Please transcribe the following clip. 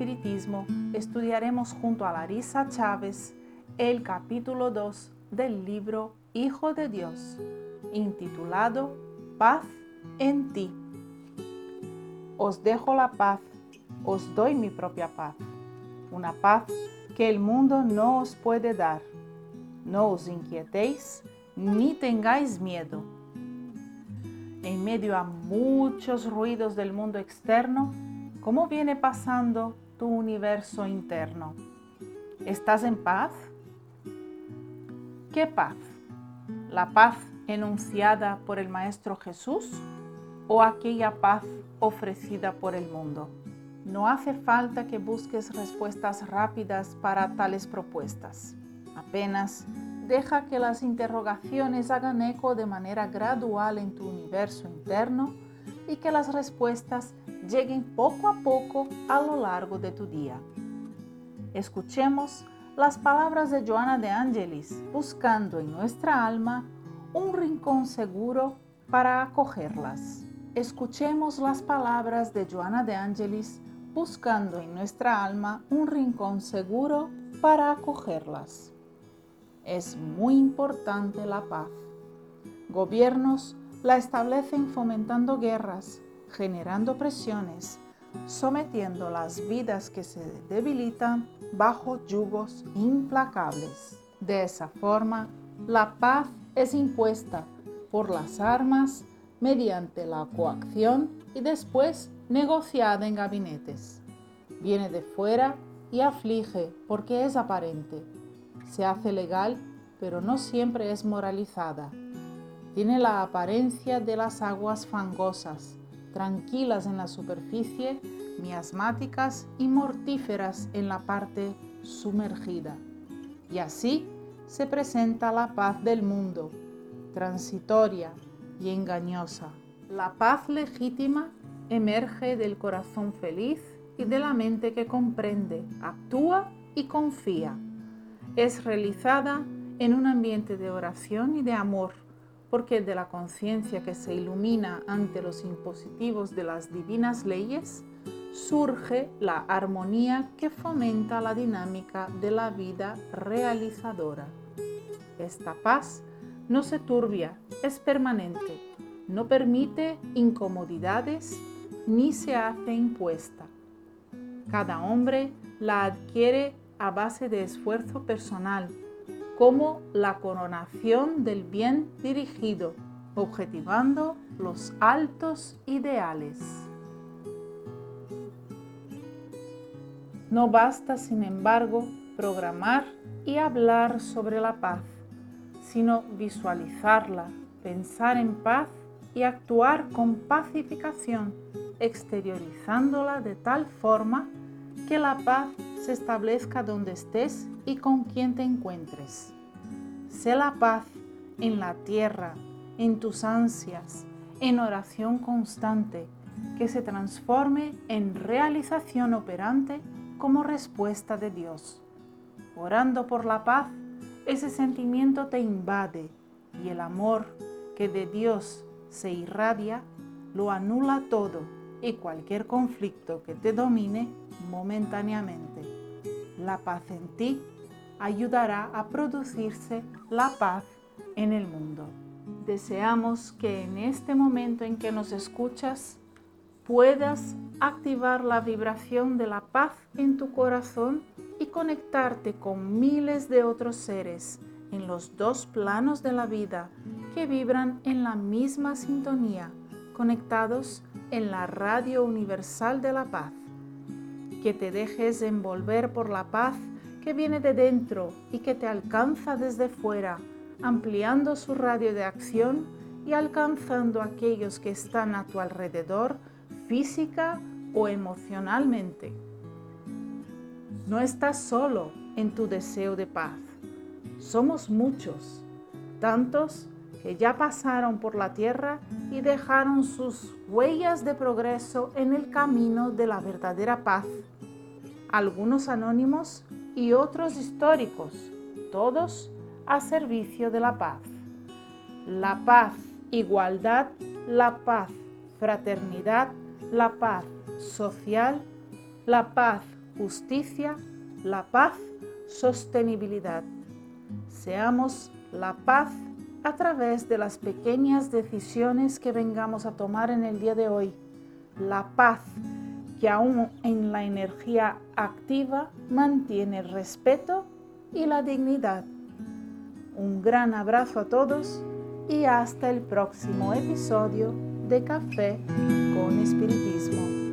Espiritismo estudiaremos junto a Larisa Chávez el capítulo 2 del libro Hijo de Dios, intitulado Paz en ti. Os dejo la paz, os doy mi propia paz, una paz que el mundo no os puede dar. No os inquietéis ni tengáis miedo. En medio a muchos ruidos del mundo externo, ¿cómo viene pasando tu universo interno? ¿Estás en paz? ¿Qué paz? ¿La paz enunciada por el Maestro Jesús o aquella paz ofrecida por el mundo? No hace falta que busques respuestas rápidas para tales propuestas. Apenas deja que las interrogaciones hagan eco de manera gradual en tu universo interno y que las respuestas lleguen poco a poco a lo largo de tu día. Escuchemos las palabras de Joana de Angelis, buscando en nuestra alma un rincón seguro para acogerlas. Escuchemos las palabras de Joana de Angelis, buscando en nuestra alma un rincón seguro para acogerlas. Es muy importante la paz. Gobiernos la establecen fomentando guerras, generando presiones, sometiendo las vidas que se debilitan bajo yugos implacables. De esa forma, la paz es impuesta por las armas mediante la coacción y después negociada en gabinetes. Viene de fuera y aflige porque es aparente. Se hace legal, pero no siempre es moralizada. Tiene la apariencia de las aguas fangosas, tranquilas en la superficie, miasmáticas y mortíferas en la parte sumergida. Y así se presenta la paz del mundo, transitoria y engañosa. La paz legítima emerge del corazón feliz y de la mente que comprende, actúa y confía. Es realizada en un ambiente de oración y de amor, porque de la conciencia que se ilumina ante los impositivos de las divinas leyes, surge la armonía que fomenta la dinámica de la vida realizadora. Esta paz no se turbia, es permanente, no permite incomodidades ni se hace impuesta. Cada hombre la adquiere a base de esfuerzo personal, como la coronación del bien dirigido, objetivando los altos ideales. No basta, sin embargo, programar y hablar sobre la paz, sino visualizarla, pensar en paz y actuar con pacificación exteriorizándola de tal forma que la paz se establezca donde estés y con quien te encuentres. Sé la paz en la tierra, en tus ansias, en oración constante, que se transforme en realización operante como respuesta de Dios. Orando por la paz, ese sentimiento te invade y el amor que de Dios se irradia lo anula todo y cualquier conflicto que te domine momentáneamente. La paz en ti ayudará a producirse la paz en el mundo. Deseamos que en este momento en que nos escuchas puedas activar la vibración de la paz en tu corazón y conectarte con miles de otros seres en los dos planos de la vida que vibran en la misma sintonía, conectados en la radio universal de la paz. Que te dejes envolver por la paz que viene de dentro y que te alcanza desde fuera, ampliando su radio de acción y alcanzando a aquellos que están a tu alrededor física o emocionalmente. No estás solo en tu deseo de paz. Somos muchos, tantos que ya pasaron por la tierra y dejaron sus huellas de progreso en el camino de la verdadera paz. Algunos anónimos y otros históricos, todos a servicio de la paz. La paz, igualdad, la paz, fraternidad, la paz social, la paz, justicia, la paz, sostenibilidad. Seamos la paz a través de las pequeñas decisiones que vengamos a tomar en el día de hoy. La paz que aún en la energía activa mantiene el respeto y la dignidad. Un gran abrazo a todos y hasta el próximo episodio de Café con Espiritismo.